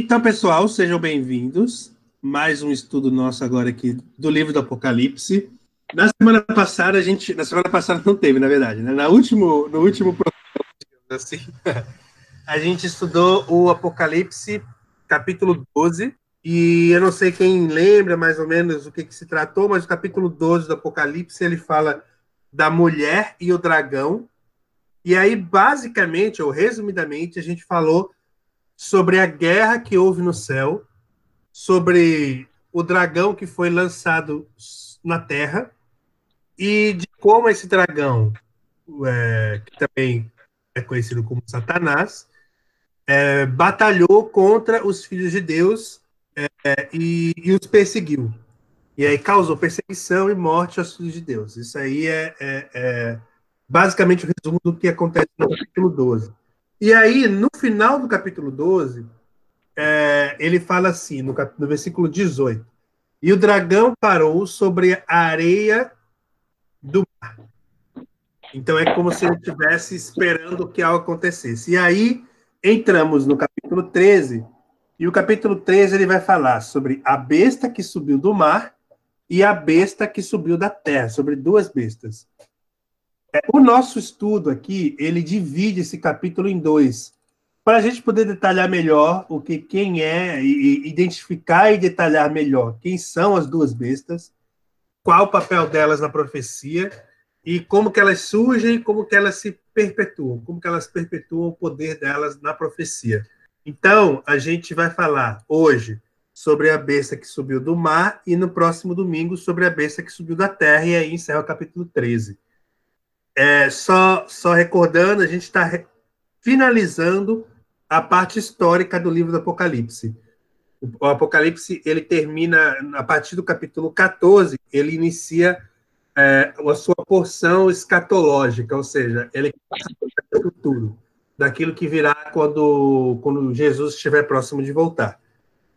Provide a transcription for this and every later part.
Então, pessoal, sejam bem-vindos. Mais um estudo nosso agora aqui do livro do Apocalipse. Na semana passada, a gente. Na semana passada não teve, na verdade, né? Na último, no último programa, assim, a gente estudou o Apocalipse, capítulo 12. E eu não sei quem lembra mais ou menos o que, que se tratou, mas o capítulo 12 do Apocalipse ele fala da mulher e o dragão. E aí, basicamente, ou resumidamente, a gente falou sobre a guerra que houve no céu, sobre o dragão que foi lançado na terra e de como esse dragão, é, que também é conhecido como Satanás, é, batalhou contra os filhos de Deus é, e, e, os perseguiu. E aí causou perseguição e morte aos filhos de Deus. Isso aí é, é, é basicamente o resumo do que acontece no capítulo 12. E aí, no final do capítulo 12, é, ele fala assim, no, cap... no versículo 18: E o dragão parou sobre a areia do mar. Então é como se ele estivesse esperando que algo acontecesse. E aí entramos no capítulo 13, e o capítulo 13 ele vai falar sobre a besta que subiu do mar e a besta que subiu da terra, sobre duas bestas. É, o nosso estudo aqui, ele divide esse capítulo em dois, para a gente poder detalhar melhor o que quem é, e, identificar e detalhar melhor quem são as duas bestas, qual o papel delas na profecia e como que elas surgem, como que elas se perpetuam, como que elas perpetuam o poder delas na profecia. Então, a gente vai falar hoje sobre a besta que subiu do mar e no próximo domingo sobre a besta que subiu da terra, e aí encerra o capítulo 13. É, só, só recordando, a gente está finalizando a parte histórica do livro do Apocalipse. O Apocalipse ele termina a partir do capítulo 14, ele inicia é, a sua porção escatológica, ou seja, ele passa o futuro, daquilo que virá quando, quando Jesus estiver próximo de voltar.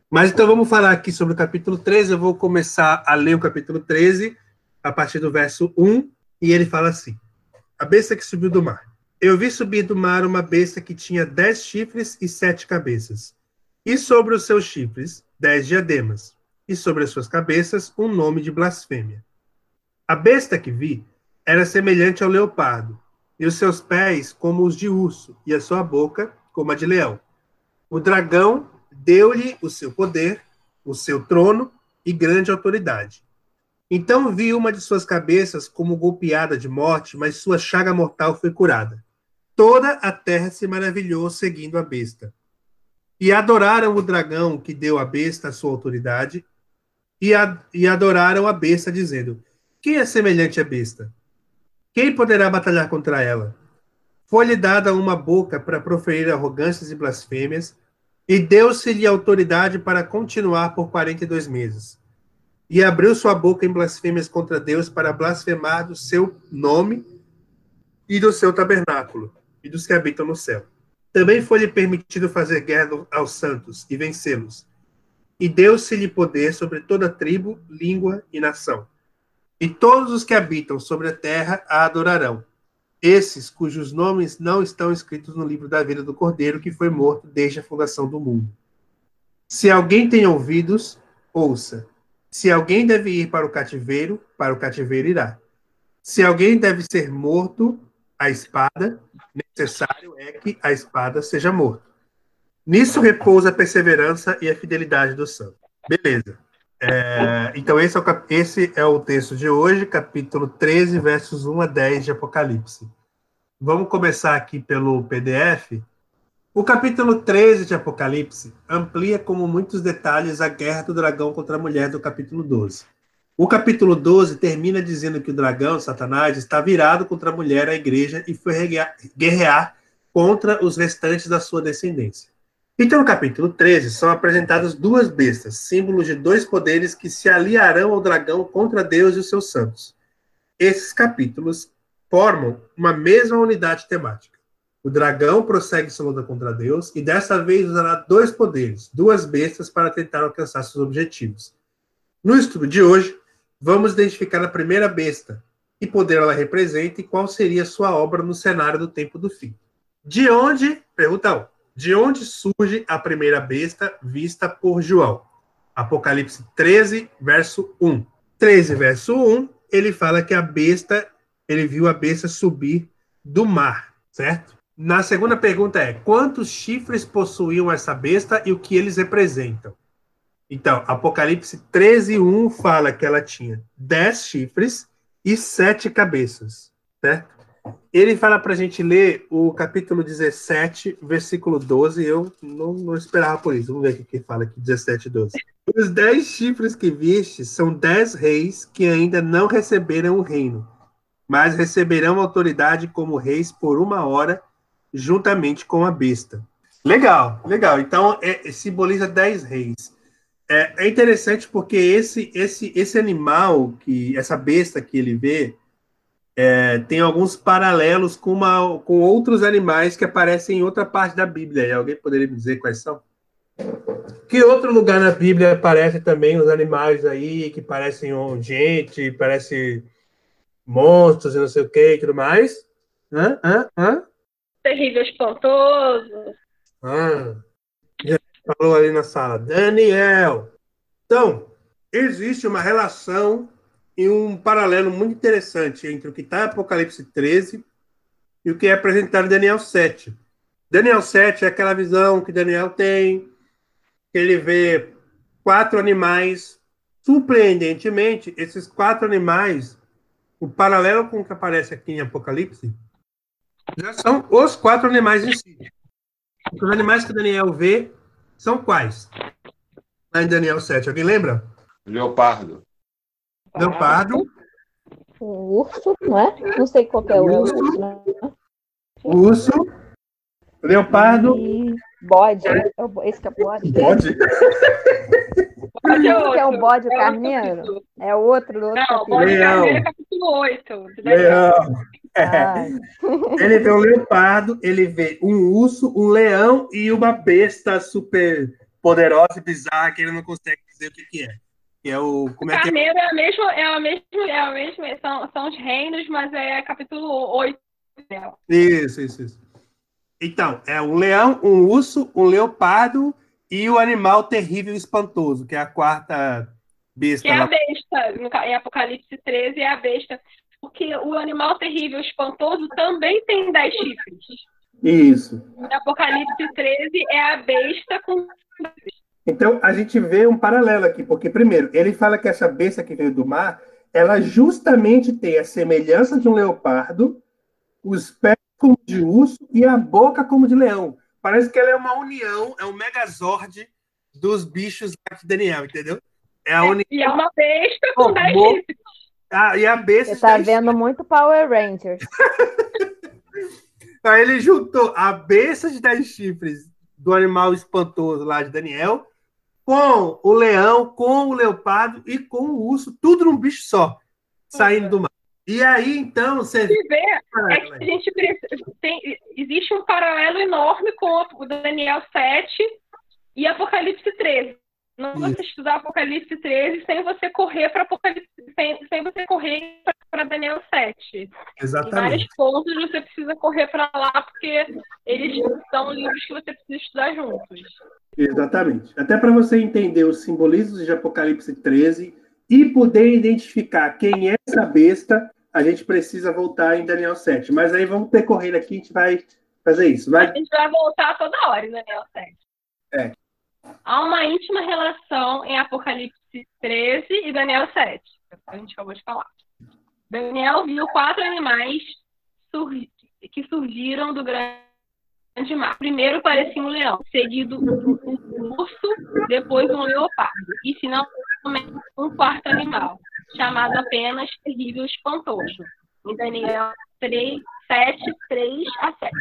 Mas então vamos falar aqui sobre o capítulo 13. Eu vou começar a ler o capítulo 13, a partir do verso 1, e ele fala assim: a besta que subiu do mar. Eu vi subir do mar uma besta que tinha dez chifres e sete cabeças. E sobre os seus chifres, dez diademas. E sobre as suas cabeças, um nome de blasfêmia. A besta que vi era semelhante ao leopardo, e os seus pés como os de urso, e a sua boca como a de leão. O dragão deu-lhe o seu poder, o seu trono e grande autoridade. Então vi uma de suas cabeças como golpeada de morte, mas sua chaga mortal foi curada. Toda a terra se maravilhou seguindo a besta. E adoraram o dragão que deu à besta a sua autoridade, e, a, e adoraram a besta, dizendo: Quem é semelhante à besta? Quem poderá batalhar contra ela? Foi-lhe dada uma boca para proferir arrogâncias e blasfêmias, e deu-se-lhe autoridade para continuar por quarenta e dois meses e abriu sua boca em blasfêmias contra Deus para blasfemar do seu nome e do seu tabernáculo e dos que habitam no céu. Também foi-lhe permitido fazer guerra aos santos e vencê-los. E deu-se-lhe poder sobre toda tribo, língua e nação. E todos os que habitam sobre a terra a adorarão. Esses cujos nomes não estão escritos no livro da vida do Cordeiro, que foi morto desde a fundação do mundo. Se alguém tem ouvidos, ouça. Se alguém deve ir para o cativeiro, para o cativeiro irá. Se alguém deve ser morto, a espada, necessário é que a espada seja morto. Nisso repousa a perseverança e a fidelidade do santo. Beleza. É, então, esse é, o, esse é o texto de hoje, capítulo 13, versos 1 a 10 de Apocalipse. Vamos começar aqui pelo PDF. O capítulo 13 de Apocalipse amplia como muitos detalhes a guerra do dragão contra a mulher do capítulo 12. O capítulo 12 termina dizendo que o dragão, Satanás, está virado contra a mulher, a igreja, e foi guerrear contra os restantes da sua descendência. Então, no capítulo 13, são apresentadas duas bestas, símbolos de dois poderes que se aliarão ao dragão contra Deus e os seus santos. Esses capítulos formam uma mesma unidade temática. O dragão prossegue sua luta contra Deus e dessa vez usará dois poderes, duas bestas, para tentar alcançar seus objetivos. No estudo de hoje, vamos identificar a primeira besta, que poder ela representa e qual seria sua obra no cenário do tempo do fim. De onde, pergunta 1, de onde surge a primeira besta vista por João? Apocalipse 13, verso 1. 13, verso 1, ele fala que a besta, ele viu a besta subir do mar, certo? Na segunda pergunta é: quantos chifres possuíam essa besta e o que eles representam? Então, Apocalipse 13, 1 fala que ela tinha 10 chifres e sete cabeças, certo? Ele fala para a gente ler o capítulo 17, versículo 12. Eu não, não esperava por isso. Vamos ver o que fala aqui, 17 e 12. Os dez chifres que viste são dez reis que ainda não receberam o reino, mas receberão autoridade como reis por uma hora, juntamente com a besta. Legal, legal. Então, é, simboliza dez reis. É, é interessante porque esse, esse, esse animal, que essa besta que ele vê, é, tem alguns paralelos com, uma, com outros animais que aparecem em outra parte da Bíblia. E alguém poderia me dizer quais são? Que outro lugar na Bíblia aparece também os animais aí que parecem gente, parecem monstros e não sei o que e tudo mais? Hã? Hã? Hã? Terrível espantoso. Ah, já falou ali na sala. Daniel. Então, existe uma relação e um paralelo muito interessante entre o que está em Apocalipse 13 e o que é apresentado em Daniel 7. Daniel 7 é aquela visão que Daniel tem, que ele vê quatro animais. Surpreendentemente, esses quatro animais, o paralelo com o que aparece aqui em Apocalipse, já são os quatro animais em si. Os animais que Daniel vê são quais? Lá em Daniel 7, alguém lembra? Leopardo. Leopardo. O urso, não é? Não sei qual é o urso. urso né? Urso. Leopardo. E bode. É esse que é o bode. Bode? Bode é outro. que é o bode o é carneiro? É outro outro Não, capítulo. bode carneiro é capítulo 8. Leão. É. Ele vê um leopardo, ele vê um urso, um leão e uma besta super poderosa e bizarra que ele não consegue dizer o que, que é. Que é o. Como é que é? é a mesma, é a mesma, é a mesma, são, são os reinos, mas é capítulo 8. Isso, isso, isso. Então, é um leão, um urso, um leopardo e o animal terrível e espantoso, que é a quarta besta. Que é a besta. Em Apocalipse 13 é a besta. Porque o animal terrível e espantoso também tem dez chifres. Isso. Em Apocalipse 13 é a besta com então, a gente vê um paralelo aqui, porque, primeiro, ele fala que essa besta que veio do mar, ela justamente tem a semelhança de um leopardo, os pés como de urso e a boca como de leão. Parece que ela é uma união, é um megazord dos bichos de Daniel, entendeu? É a união. E é uma besta com 10 oh, ah, e a besta. Você tá vendo muito Power Rangers. Aí ele juntou a besta de 10 chifres do animal espantoso lá de Daniel com o leão, com o leopardo e com o urso, tudo num bicho só, saindo do mar. E aí, então, você vê é que a gente tem, existe um paralelo enorme com o Daniel 7 e Apocalipse 13. Não Isso. você estudar Apocalipse 13 sem você correr para Apocalipse, sem, sem você correr para Daniel 7. Exatamente. Em vários pontos você precisa correr para lá, porque eles são livros que você precisa estudar juntos. Exatamente. Até para você entender os simbolismos de Apocalipse 13 e poder identificar quem é essa besta, a gente precisa voltar em Daniel 7. Mas aí vamos percorrer aqui, a gente vai fazer isso. Vai... A gente vai voltar toda hora em Daniel 7. É. Há uma íntima relação em Apocalipse 13 e Daniel 7, a gente acabou de falar. Daniel viu quatro animais que surgiram do grande mar. Primeiro parecia um leão, seguido um urso, depois um leopardo e finalmente um quarto animal. chamado apenas Terrível Espantoso, em Daniel 3, 7, 3 a 7.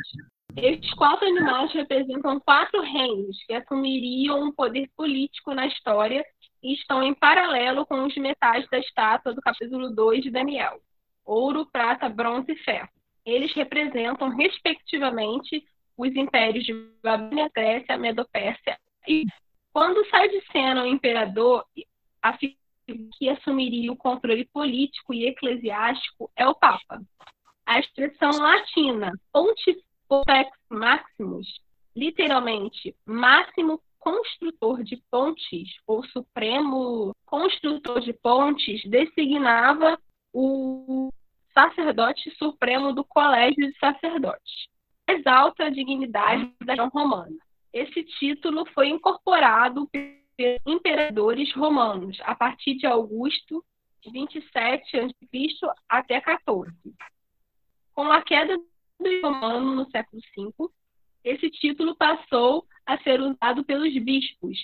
Estes quatro animais representam quatro reinos que assumiriam um poder político na história e estão em paralelo com os metais da estátua do capítulo 2 de Daniel: ouro, prata, bronze e ferro. Eles representam, respectivamente, os impérios de Babilônia, Grécia, Medo-Pérsia e quando sai de cena o imperador, a que assumiria o controle político e eclesiástico é o Papa. A expressão latina Pontifex Maximus, literalmente máximo construtor de pontes ou supremo construtor de pontes, designava o sacerdote supremo do colégio de sacerdotes, mais alta dignidade da região romana. Esse título foi incorporado pelos imperadores romanos a partir de Augusto, 27 a.C. até 14. Com a queda romano no século V, esse título passou a ser usado pelos bispos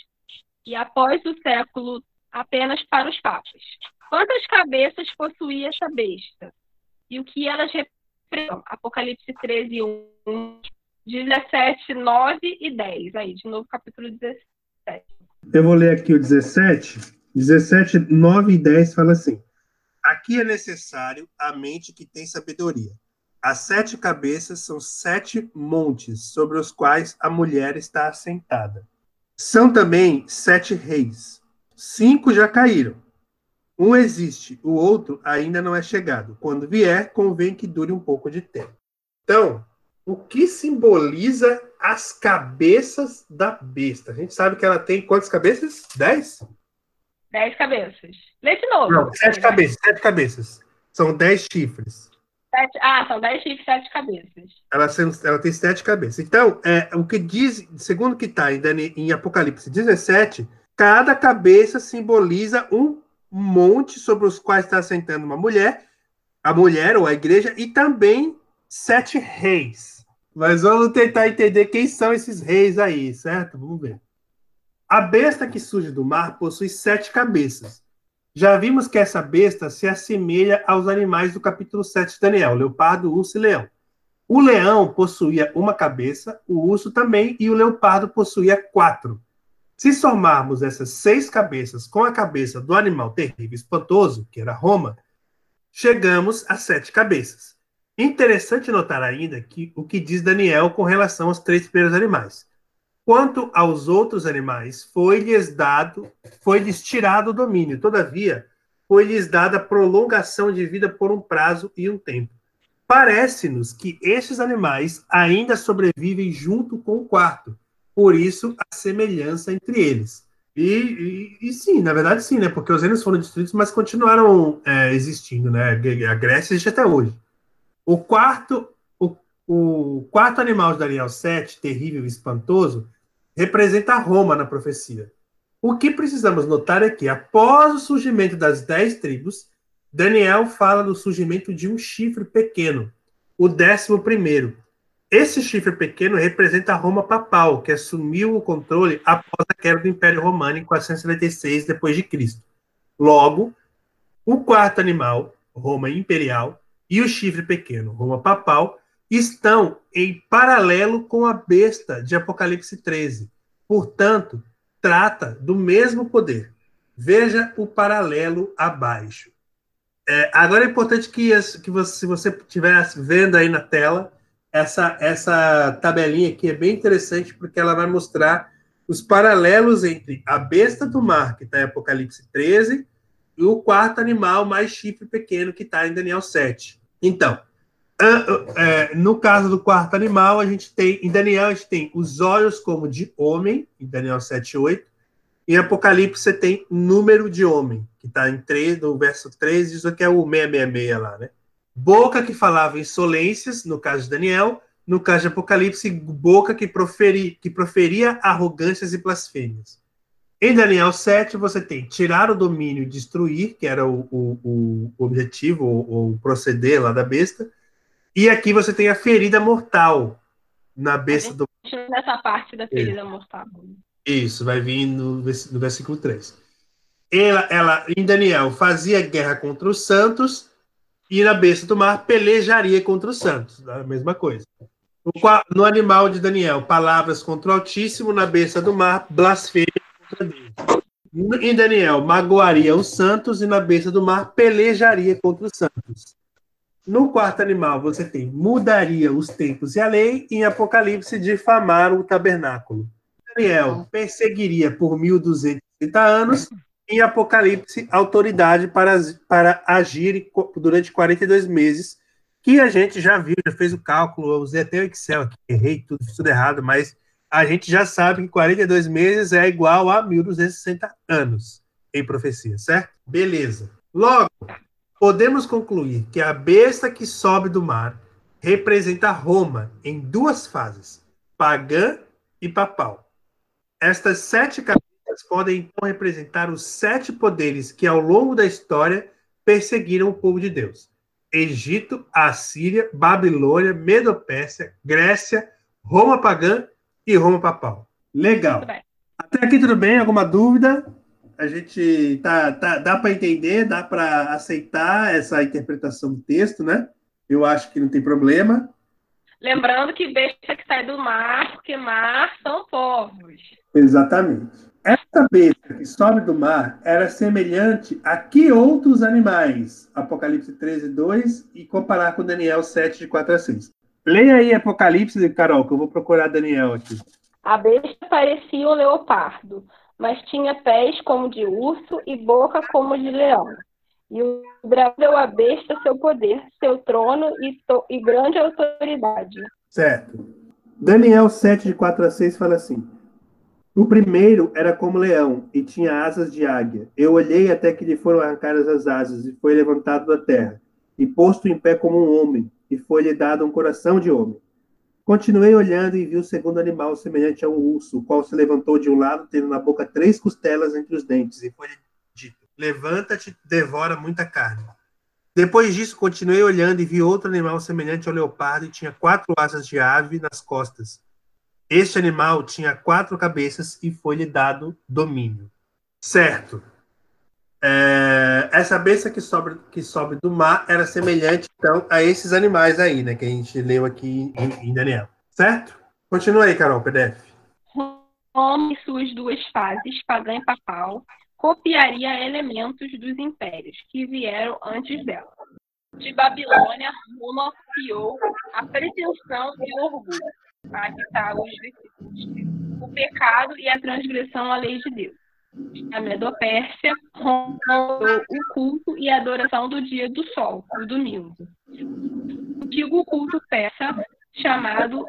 e após o século apenas para os papas. Quantas cabeças possuía essa besta? E o que elas representam? Apocalipse 13, 1, 17, 9 e 10. Aí, de novo, capítulo 17. Eu vou ler aqui o 17. 17, 9 e 10 fala assim: Aqui é necessário a mente que tem sabedoria. As sete cabeças são sete montes sobre os quais a mulher está assentada. São também sete reis. Cinco já caíram. Um existe, o outro ainda não é chegado. Quando vier, convém que dure um pouco de tempo. Então, o que simboliza as cabeças da besta? A gente sabe que ela tem quantas cabeças? Dez? Dez cabeças. Lê de novo. Não, sete cabeças, sete cabeças. São dez chifres. Sete, ah, são dez chifres, sete cabeças. Ela, ela tem sete cabeças. Então, é, o que diz, segundo o que está em, em Apocalipse 17, cada cabeça simboliza um monte sobre os quais está sentando uma mulher, a mulher ou a igreja, e também sete reis. Mas vamos tentar entender quem são esses reis aí, certo? Vamos ver. A besta que surge do mar possui sete cabeças. Já vimos que essa besta se assemelha aos animais do capítulo 7 de Daniel: leopardo, urso e leão. O leão possuía uma cabeça, o urso também, e o leopardo possuía quatro. Se somarmos essas seis cabeças com a cabeça do animal terrível e espantoso, que era Roma, chegamos a sete cabeças. Interessante notar ainda que o que diz Daniel com relação aos três primeiros animais. Quanto aos outros animais, foi-lhes dado, foi-lhes tirado o domínio. Todavia, foi-lhes dada prolongação de vida por um prazo e um tempo. Parece-nos que estes animais ainda sobrevivem junto com o quarto. Por isso, a semelhança entre eles. E, e, e, sim, na verdade sim, né? Porque os reinos foram destruídos, mas continuaram é, existindo, né? A Grécia existe até hoje. O quarto, o, o quarto animal de Daniel 7, terrível e espantoso, representa Roma na profecia. O que precisamos notar é que, após o surgimento das dez tribos, Daniel fala do surgimento de um chifre pequeno, o décimo primeiro. Esse chifre pequeno representa a Roma papal, que assumiu o controle após a queda do Império Romano em 496 d.C. Logo, o quarto animal, Roma imperial, e o chifre pequeno, Roma papal, estão em paralelo com a besta de Apocalipse 13. Portanto, trata do mesmo poder. Veja o paralelo abaixo. É, agora é importante que, que você, se você estiver vendo aí na tela, essa, essa tabelinha aqui é bem interessante porque ela vai mostrar os paralelos entre a besta do mar, que está em Apocalipse 13, e o quarto animal mais chifre pequeno que está em Daniel 7. Então, no caso do quarto animal, a gente tem, em Daniel, a gente tem os olhos como de homem, em Daniel 7, 8. Em Apocalipse, você tem número de homem, que está em 3, no verso 3, isso aqui é o 666 lá, né? Boca que falava insolências, no caso de Daniel, no caso de Apocalipse, boca que, proferi, que proferia arrogâncias e blasfêmias. Em Daniel 7, você tem tirar o domínio e destruir, que era o, o, o objetivo, o, o, proceder lá da besta. E aqui você tem a ferida mortal na besta do. Nessa parte da ferida é. mortal. Isso, vai vir no, no versículo 3. ela, ela, em Daniel, fazia guerra contra os santos e na besta do mar pelejaria contra os santos. A mesma coisa. No animal de Daniel, palavras contra o Altíssimo, na besta do mar, blasfêmia contra Deus. Em Daniel, magoaria os santos e na besta do mar pelejaria contra os santos. No quarto animal, você tem mudaria os tempos e a lei, e em Apocalipse, difamar o tabernáculo. Daniel perseguiria por 1.230 anos, em Apocalipse, autoridade para, para agir durante 42 meses, que a gente já viu, já fez o cálculo, eu usei até o Excel aqui, errei tudo, tudo errado, mas a gente já sabe que 42 meses é igual a 1.260 anos em profecia, certo? Beleza. Logo, podemos concluir que a besta que sobe do mar representa Roma em duas fases, pagã e papal. Estas sete cabeças podem então representar os sete poderes que ao longo da história perseguiram o povo de Deus. Egito, Assíria, Babilônia, Medopérsia, Grécia, Roma pagã e Roma papal. Legal. Até aqui tudo bem? Alguma dúvida? A gente tá, tá dá para entender, dá para aceitar essa interpretação do texto, né? Eu acho que não tem problema. Lembrando que besta que sai do mar, porque mar são povos. Exatamente. Essa besta que sobe do mar era semelhante a que outros animais? Apocalipse 13, 2 e comparar com Daniel 7, de 4 a 6. Leia aí Apocalipse, Carol, que eu vou procurar Daniel aqui. A besta parecia um leopardo, mas tinha pés como de urso e boca como de leão. E o dragão deu à besta seu poder, seu trono e, e grande autoridade. Certo. Daniel 7, de 4 a 6 fala assim: o primeiro era como leão e tinha asas de águia. Eu olhei até que lhe foram arrancadas as asas e foi levantado da terra e posto em pé como um homem e foi-lhe dado um coração de homem. Continuei olhando e vi o segundo animal semelhante a um urso, o qual se levantou de um lado, tendo na boca três costelas entre os dentes, e foi dito: Levanta-te, devora muita carne. Depois disso, continuei olhando e vi outro animal semelhante ao leopardo e tinha quatro asas de ave nas costas este animal tinha quatro cabeças e foi-lhe dado domínio. Certo. É, essa besta que sobe, que sobe do mar era semelhante, então, a esses animais aí, né? Que a gente leu aqui em, em Daniel. Certo? Continua aí, Carol, PDF. Roma suas duas fases, pagã e papal, copiaria elementos dos impérios que vieram antes dela. De Babilônia, Roma copiou a pretensão e o orgulho Aqui está os versículos. O pecado e a transgressão à lei de Deus. A Medopérsia rompeu o culto e a adoração do dia do sol, o domingo. O antigo culto persa, chamado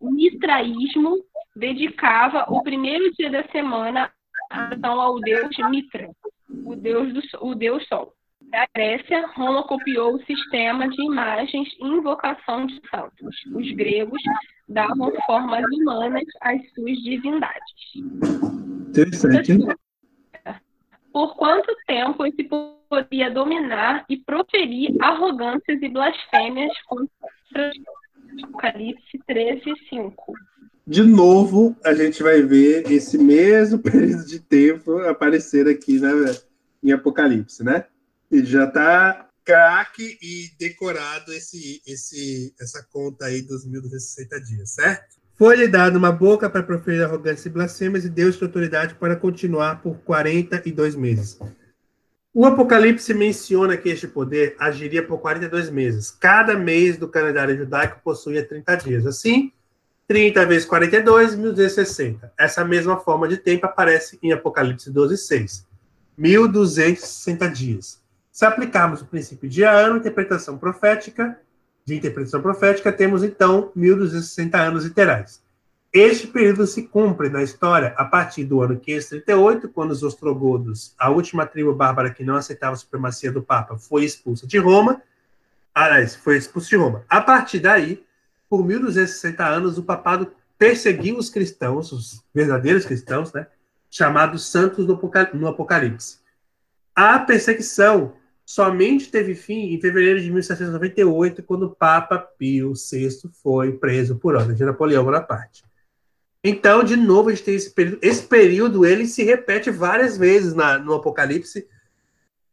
Mitraísmo, dedicava o primeiro dia da semana ao deus Mitra, o deus, do, o deus sol. Da Grécia, Roma copiou o sistema de imagens e invocação de santos. Os gregos davam formas humanas às suas divindades. Interessante. Por quanto tempo esse poderia dominar e proferir arrogâncias e blasfêmias contra Apocalipse 13, 5? De novo, a gente vai ver esse mesmo período de tempo aparecer aqui né, em Apocalipse, né? E já está craque e decorado esse, esse, essa conta aí dos 1.260 dias, certo? Foi-lhe dado uma boca para proferir arrogância e blasfêmias e deu-lhe autoridade para continuar por 42 meses. O Apocalipse menciona que este poder agiria por 42 meses. Cada mês do calendário judaico possuía 30 dias. Assim, 30 vezes 42, 1260. Essa mesma forma de tempo aparece em Apocalipse 12, 6. 1260 dias. Se aplicarmos o princípio de ano, interpretação profética, de interpretação profética, temos então 1260 anos literais. Este período se cumpre na história a partir do ano 538, quando os ostrogodos, a última tribo bárbara que não aceitava a supremacia do Papa, foi expulsa de Roma. Aliás, foi expulsa de Roma. A partir daí, por 1260 anos, o papado perseguiu os cristãos, os verdadeiros cristãos, né, chamados santos no Apocalipse. A perseguição somente teve fim em fevereiro de 1798, quando o Papa Pio VI foi preso por ordem de Napoleão Bonaparte. Então, de novo, a gente tem esse período. Esse período ele se repete várias vezes na, no Apocalipse.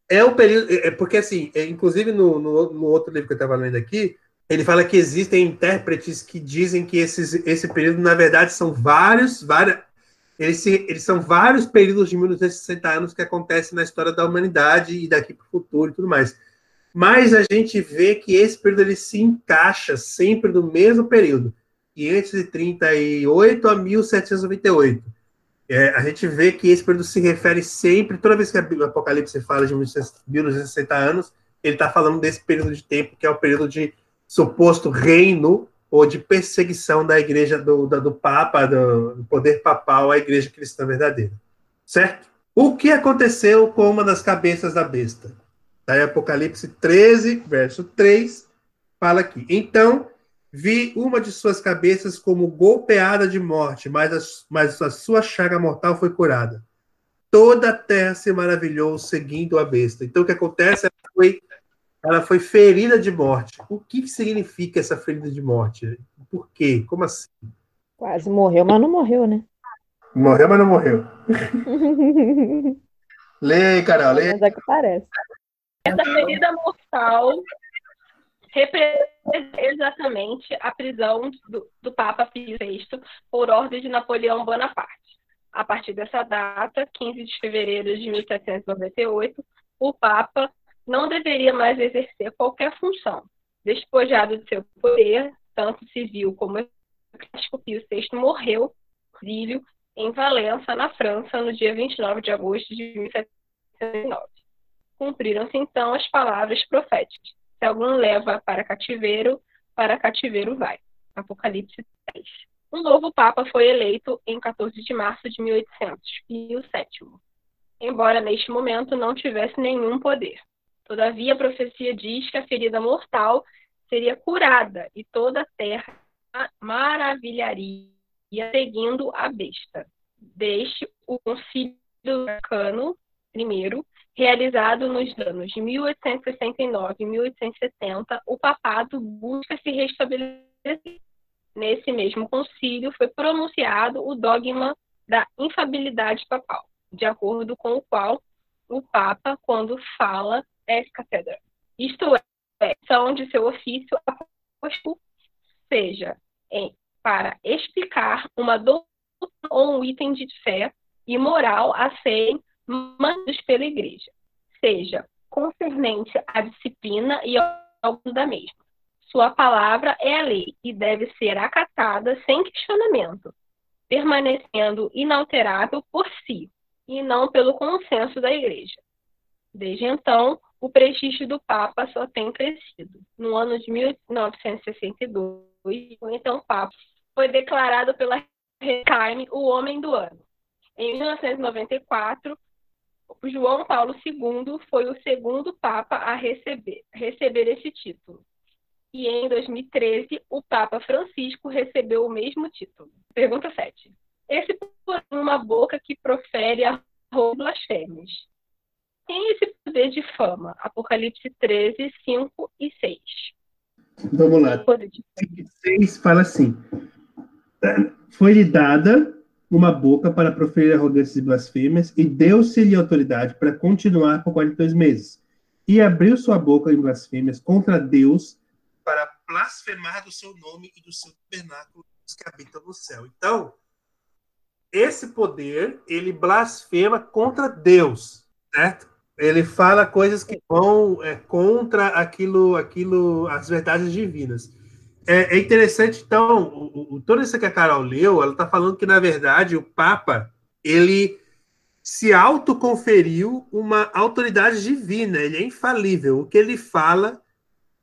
É o período. É, é porque, assim, é, inclusive no, no, no, outro livro que eu estava lendo aqui, ele fala que existem intérpretes que dizem que esses, esse período, na verdade, são vários. várias, eles, se, eles são vários períodos de 1960 anos que acontecem na história da humanidade e daqui para o futuro e tudo mais. Mas a gente vê que esse período ele se encaixa sempre no mesmo período. 538 a 1798. É, a gente vê que esse período se refere sempre, toda vez que o Apocalipse fala de 1960 anos, ele está falando desse período de tempo, que é o período de suposto reino ou de perseguição da igreja do, do, do Papa, do, do, poder papal à igreja cristã verdadeira. Certo? O que aconteceu com uma das cabeças da besta? Daí Apocalipse 13, verso 3, fala aqui. Então Vi uma de suas cabeças como golpeada de morte, mas a, mas a sua chaga mortal foi curada. Toda a terra se maravilhou seguindo a besta. Então, o que acontece? Ela foi, ela foi ferida de morte. O que significa essa ferida de morte? Por quê? Como assim? Quase morreu, mas não morreu, né? Morreu, mas não morreu. lê, Carol, lê. Mas é que parece. Essa ferida mortal representa exatamente a prisão do, do Papa Pio VI por ordem de Napoleão Bonaparte. A partir dessa data, 15 de fevereiro de 1798, o Papa não deveria mais exercer qualquer função. Despojado de seu poder, tanto civil como eclesiástico, Pio VI morreu, exílio, em Valença, na França, no dia 29 de agosto de 1709. Cumpriram-se então as palavras proféticas se algum leva para cativeiro, para cativeiro vai. Apocalipse 10. Um novo Papa foi eleito em 14 de março de 1800, Pio VII, embora neste momento não tivesse nenhum poder. Todavia, a profecia diz que a ferida mortal seria curada e toda a terra maravilharia seguindo a besta. Deste o concílio Cano I realizado nos anos de 1869 e 1870, o papado busca se restabelecer. Nesse mesmo concílio foi pronunciado o dogma da infabilidade papal, de acordo com o qual o Papa, quando fala, é catedra. Isto é, são de seu ofício aposto, seja em, para explicar uma doutrina ou um item de fé e moral a serem mandados pela igreja, seja concernente à disciplina e ao da mesma. Sua palavra é a lei e deve ser acatada sem questionamento, permanecendo inalterável por si e não pelo consenso da igreja. Desde então, o prestígio do Papa só tem crescido. No ano de 1962, o então Papa foi declarado pela Time o Homem do Ano. Em 1994, João Paulo II foi o segundo Papa a receber, receber esse título. E em 2013, o Papa Francisco recebeu o mesmo título. Pergunta 7. Esse por uma boca que profere a blasfêmias. Tem esse poder de fama? Apocalipse 13, 5 e 6. Vamos lá. 6 fala assim: Foi-lhe dada uma boca para proferir arrogâncias e blasfêmias, e deu-se-lhe autoridade para continuar por 42 meses. E abriu sua boca em blasfêmias contra Deus para blasfemar do seu nome e do seu tabernáculo que habitam no céu. Então, esse poder, ele blasfema contra Deus, certo? Ele fala coisas que vão é, contra aquilo, aquilo, as verdades divinas. É, é interessante, então, o, o, toda isso que a Carol leu, ela está falando que, na verdade, o Papa, ele se autoconferiu uma autoridade divina, ele é infalível. O que ele fala,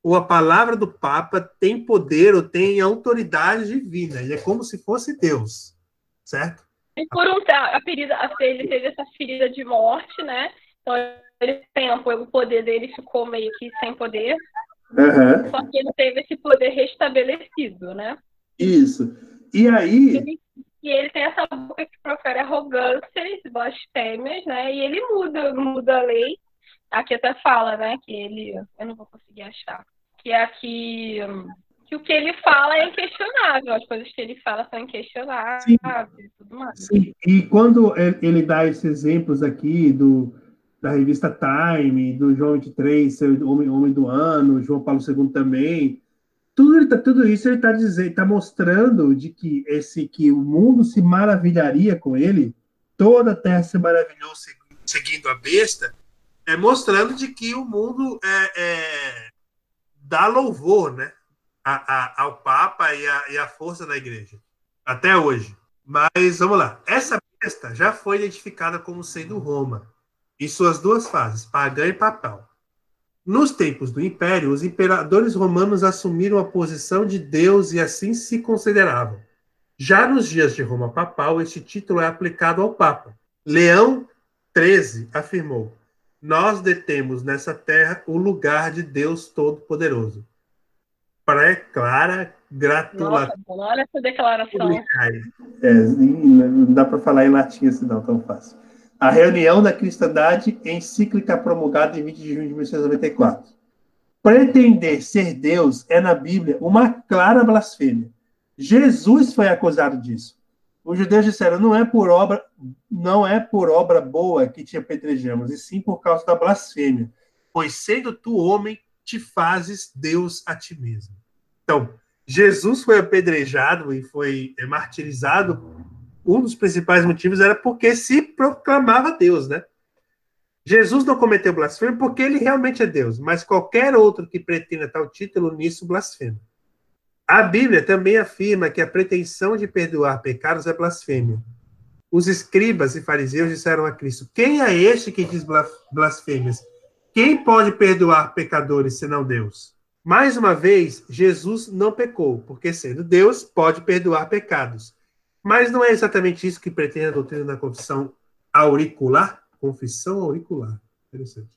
ou a palavra do Papa, tem poder ou tem autoridade divina. Ele é como se fosse Deus, certo? E por um a ferida, ele teve essa ferida de morte, né? Então, ele tempo, o poder dele ficou meio que sem poder. Uhum. Só que ele teve esse poder restabelecido, né? Isso. E aí. Ele, e ele tem essa boca que profere arrogâncias, blasfêmias, né? E ele muda, muda a lei. Aqui até fala, né? Que ele. Eu não vou conseguir achar. Que é aqui. que o que ele fala é inquestionável, as coisas que ele fala são inquestionáveis Sim. e tudo mais. Sim, e quando ele dá esses exemplos aqui do, da revista Time, do João 23, ser homem, homem do ano, João Paulo II também, tudo, tá- tudo isso ele está dizendo, está mostrando de que esse que o mundo se maravilharia com ele, toda a terra se maravilhou se- seguindo a besta, é mostrando de que o mundo é, é, dá louvor, né, a- a- ao Papa e a, e a força da Igreja até hoje. Mas vamos lá. Essa besta já foi identificada como sendo Roma, em suas duas fases, pagã e papal. Nos tempos do Império, os imperadores romanos assumiram a posição de Deus e assim se consideravam. Já nos dias de Roma papal, este título é aplicado ao Papa. Leão XIII afirmou: Nós detemos nessa terra o lugar de Deus Todo-Poderoso. Pré-clara gratulação. Olha essa declaração. É, não dá para falar em latim assim, não, tão fácil. A reunião da cristandade encíclica promulgada em 20 de junho de 1994. Pretender ser Deus é, na Bíblia, uma clara blasfêmia. Jesus foi acusado disso. Os judeus disseram, não é por obra, não é por obra boa que te apedrejamos, e sim por causa da blasfêmia. Pois sendo tu homem, te fazes Deus a ti mesmo. Então, Jesus foi apedrejado e foi martirizado. Um dos principais motivos era porque se proclamava Deus, né? Jesus não cometeu blasfêmia porque ele realmente é Deus, mas qualquer outro que pretenda tal título nisso blasfema. A Bíblia também afirma que a pretensão de perdoar pecados é blasfêmia. Os escribas e fariseus disseram a Cristo: Quem é este que diz blasfêmias? Quem pode perdoar pecadores senão Deus? Mais uma vez, Jesus não pecou, porque sendo Deus, pode perdoar pecados. Mas não é exatamente isso que pretende a doutrina da confissão auricular? Confissão auricular. Interessante.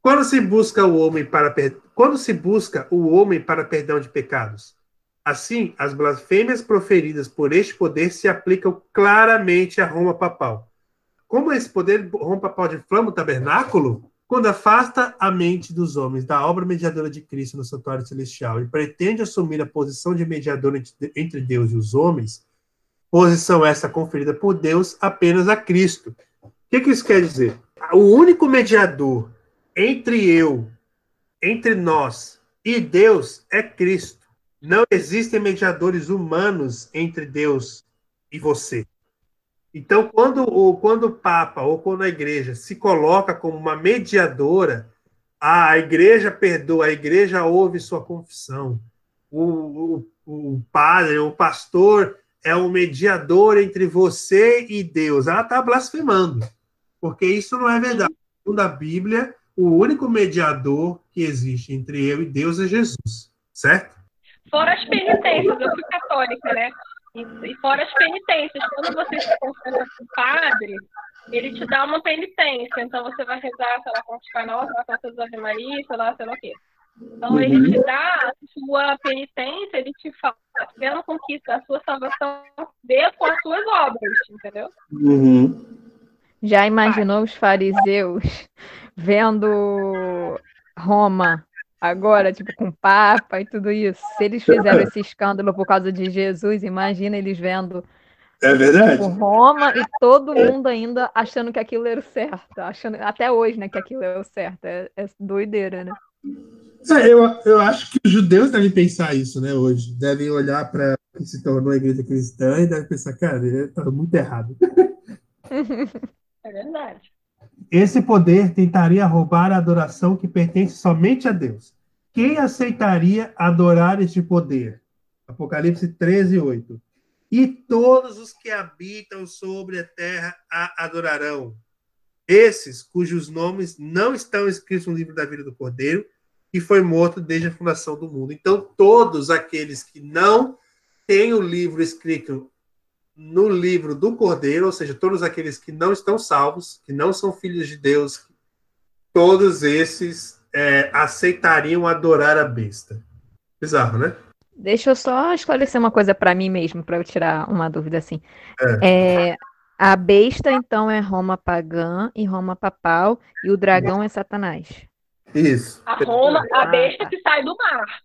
Quando se busca o homem para per... quando se busca o homem para perdão de pecados, assim as blasfêmias proferidas por este poder se aplicam claramente a Roma papal. Como esse poder Roma papal inflama o tabernáculo, quando afasta a mente dos homens da obra mediadora de Cristo no santuário celestial e pretende assumir a posição de mediador entre Deus e os homens, posição essa conferida por Deus apenas a Cristo. O que, que isso quer dizer? O único mediador entre eu, entre nós e Deus é Cristo. Não existem mediadores humanos entre Deus e você. Então, quando o, quando o Papa ou quando a igreja se coloca como uma mediadora, a igreja perdoa, a igreja ouve sua confissão. O, o, o padre, o pastor é o mediador entre você e Deus. Ela está blasfemando, porque isso não é verdade. Segundo a Bíblia, o único mediador que existe entre eu e Deus é Jesus, certo? Fora as penitências, eu fui católica, né? E, fora as penitências, quando você se confessa com o padre, ele te dá uma penitência. Então você vai rezar, sei lá, com canais, sei lá, com as Ave Maria, sei lá, sei lá o quê. Então uhum. ele te dá a sua penitência, ele te fala, vendo com que a sua salvação dê com as suas obras, entendeu? Uhum. Já imaginou os fariseus vendo Roma agora, tipo, com Papa e tudo isso. Se eles fizeram esse escândalo por causa de Jesus, imagina eles vendo é verdade. Tipo, Roma e todo mundo ainda achando que aquilo era o certo. Achando, até hoje, né, que aquilo é o certo. É, é doideira, né? É, eu, eu acho que os judeus devem pensar isso, né, hoje. Devem olhar para que se tornou a igreja cristã e devem pensar, cara, está muito errado. É verdade. Esse poder tentaria roubar a adoração que pertence somente a Deus. Quem aceitaria adorar este poder? Apocalipse 13, 8. E todos os que habitam sobre a terra a adorarão. Esses cujos nomes não estão escritos no livro da vida do Cordeiro, que foi morto desde a fundação do mundo. Então, todos aqueles que não têm o livro escrito no livro do Cordeiro, ou seja, todos aqueles que não estão salvos, que não são filhos de Deus, todos esses é, aceitariam adorar a besta. Bizarro, né? Deixa eu só esclarecer uma coisa para mim mesmo, para eu tirar uma dúvida assim. É. É, a besta, então, é Roma pagã e Roma papal, e o dragão é Satanás. Isso. A Roma, a besta que sai do mar.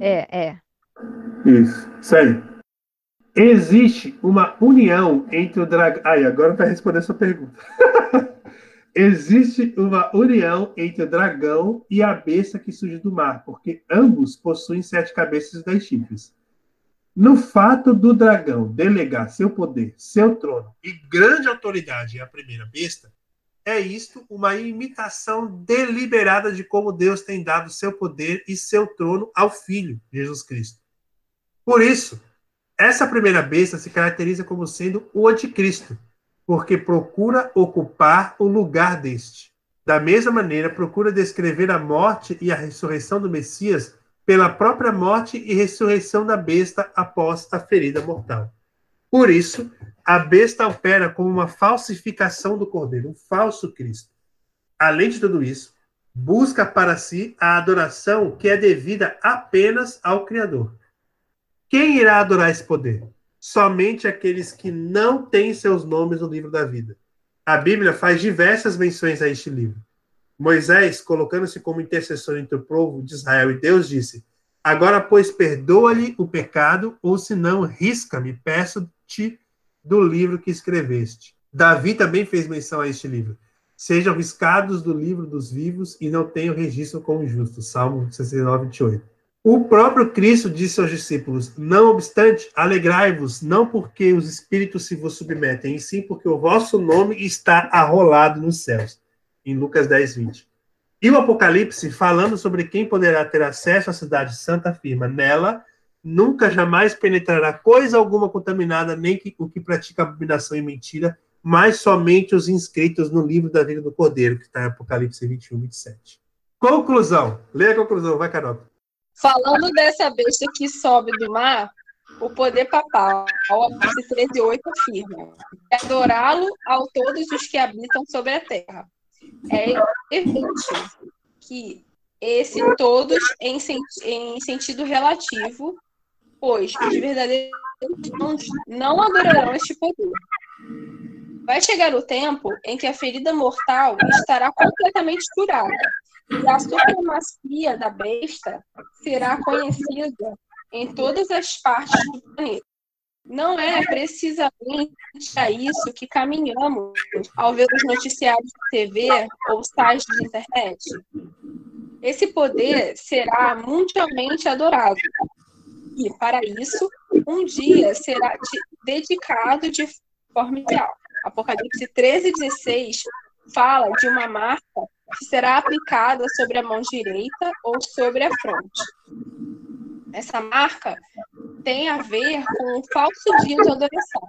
É, é. Isso, sério. Existe uma união entre o dragão. Ai, agora vai responder essa pergunta. Existe uma união entre o dragão e a besta que surge do mar, porque ambos possuem sete cabeças e dez chifres. No fato do dragão delegar seu poder, seu trono e grande autoridade à primeira besta, é isto uma imitação deliberada de como Deus tem dado seu poder e seu trono ao Filho, Jesus Cristo. Por isso, essa primeira besta se caracteriza como sendo o anticristo, porque procura ocupar o lugar deste. Da mesma maneira, procura descrever a morte e a ressurreição do Messias pela própria morte e ressurreição da besta após a ferida mortal. Por isso, a besta opera como uma falsificação do cordeiro, um falso Cristo. Além de tudo isso, busca para si a adoração que é devida apenas ao Criador. Quem irá adorar esse poder? Somente aqueles que não têm seus nomes no livro da vida. A Bíblia faz diversas menções a este livro. Moisés, colocando-se como intercessor entre o povo de Israel e Deus, disse: Agora, pois, perdoa-lhe o pecado, ou se não, risca-me, do livro que escreveste. Davi também fez menção a este livro. Sejam riscados do livro dos vivos e não tenham registro como justo. Salmo 69, 28. O próprio Cristo disse aos discípulos: Não obstante, alegrai-vos, não porque os espíritos se vos submetem, e sim porque o vosso nome está arrolado nos céus. Em Lucas 10, 20. E o Apocalipse, falando sobre quem poderá ter acesso à cidade santa, afirma: Nela nunca jamais penetrará coisa alguma contaminada, nem que, o que pratica abominação e mentira, mas somente os inscritos no livro da vida do Cordeiro, que está em Apocalipse 21, 27. Conclusão. Leia a conclusão, vai, Carol. Falando dessa besta que sobe do mar, o poder papal, Apocalipse 13:8 afirma: adorá-lo ao todos os que habitam sobre a terra. É evidente que esse todos em, em sentido relativo, pois os verdadeiros não adorarão este poder. Vai chegar o tempo em que a ferida mortal estará completamente curada e a supremacia da besta será conhecida em todas as partes do planeta. Não é precisamente a isso que caminhamos ao ver os noticiários de TV ou sites de internet. Esse poder será mundialmente adorado. E, para isso, um dia será dedicado de forma ideal. Apocalipse 13, 16 fala de uma marca que será aplicada sobre a mão direita ou sobre a fronte. Essa marca tem a ver com o falso dia de adoração,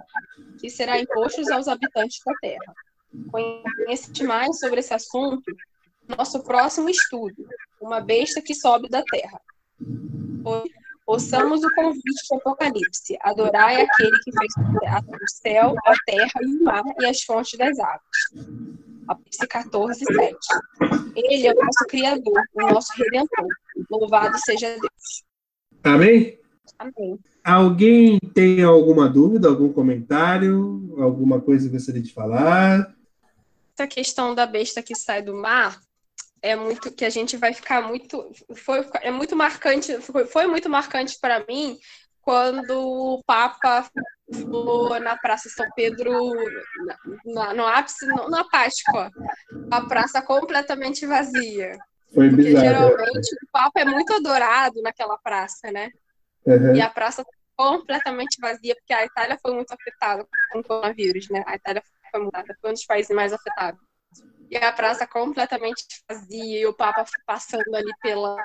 que será imposto aos habitantes da Terra. Conhece mais sobre esse assunto nosso próximo estudo, Uma Besta que Sobe da Terra. Ouçamos o convite do Apocalipse. Adorai aquele que fez o céu, a terra e o mar e as fontes das águas. Apocalipse 14, 7. Ele é o nosso Criador, o nosso Redentor. Louvado seja Deus. Amém? Amém. Alguém tem alguma dúvida, algum comentário, alguma coisa que gostaria de falar? Essa questão da besta que sai do mar é muito que a gente vai ficar muito foi é muito marcante foi, foi muito marcante para mim quando o Papa falou na Praça São Pedro, na, no ápice, no, na Páscoa, a praça completamente vazia. Foi Porque bizarro. geralmente o Papa é muito adorado naquela praça, né? Uhum. E a praça completamente vazia, porque a Itália foi muito afetada com o coronavírus, né? A Itália foi, mudada, foi um dos países mais afetados. E a praça completamente vazia, e o Papa passando ali pela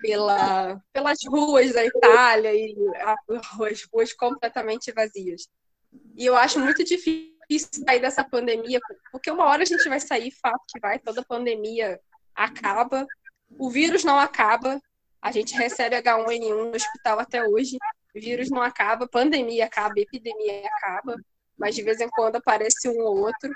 pela, pelas ruas da Itália e as ruas completamente vazias. E eu acho muito difícil sair dessa pandemia, porque uma hora a gente vai sair, fato que vai, toda pandemia acaba, o vírus não acaba, a gente recebe H1N1 no hospital até hoje, o vírus não acaba, pandemia acaba, epidemia acaba, mas de vez em quando aparece um ou outro.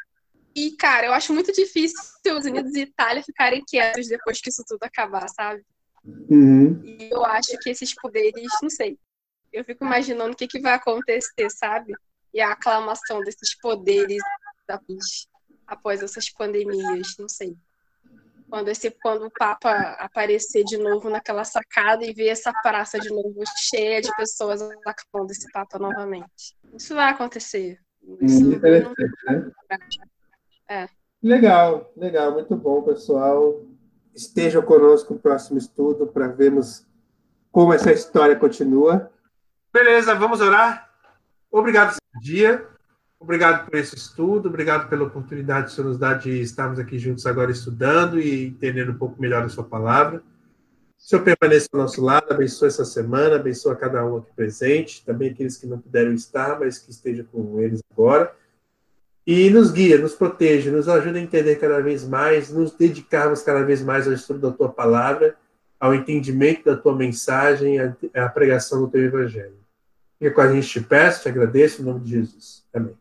E, cara, eu acho muito difícil os Unidos e Itália ficarem quietos depois que isso tudo acabar, sabe? Uhum. E eu acho que esses poderes, não sei, eu fico imaginando o que, que vai acontecer, sabe? E a aclamação desses poderes após essas pandemias, não sei. quando esse quando o Papa aparecer de novo naquela sacada e ver essa praça de novo cheia de pessoas aclamando esse Papa novamente. Isso vai acontecer. Isso muito interessante, né? É. Legal, legal, muito bom, pessoal. Esteja conosco no próximo estudo para vermos como essa história continua. Beleza, vamos orar? Obrigado esse dia. Obrigado por esse estudo, obrigado pela oportunidade que o Senhor nos dá de estarmos aqui juntos agora estudando e entendendo um pouco melhor a sua palavra. O Senhor permaneça ao nosso lado, abençoe essa semana, abençoe cada um aqui presente, também aqueles que não puderam estar, mas que estejam com eles agora. E nos guia, nos proteja, nos ajuda a entender cada vez mais, nos dedicarmos cada vez mais ao estudo da tua palavra, ao entendimento da tua mensagem, à pregação do teu evangelho. Fica com a gente, te peço, te agradeço, em nome de Jesus. Amém.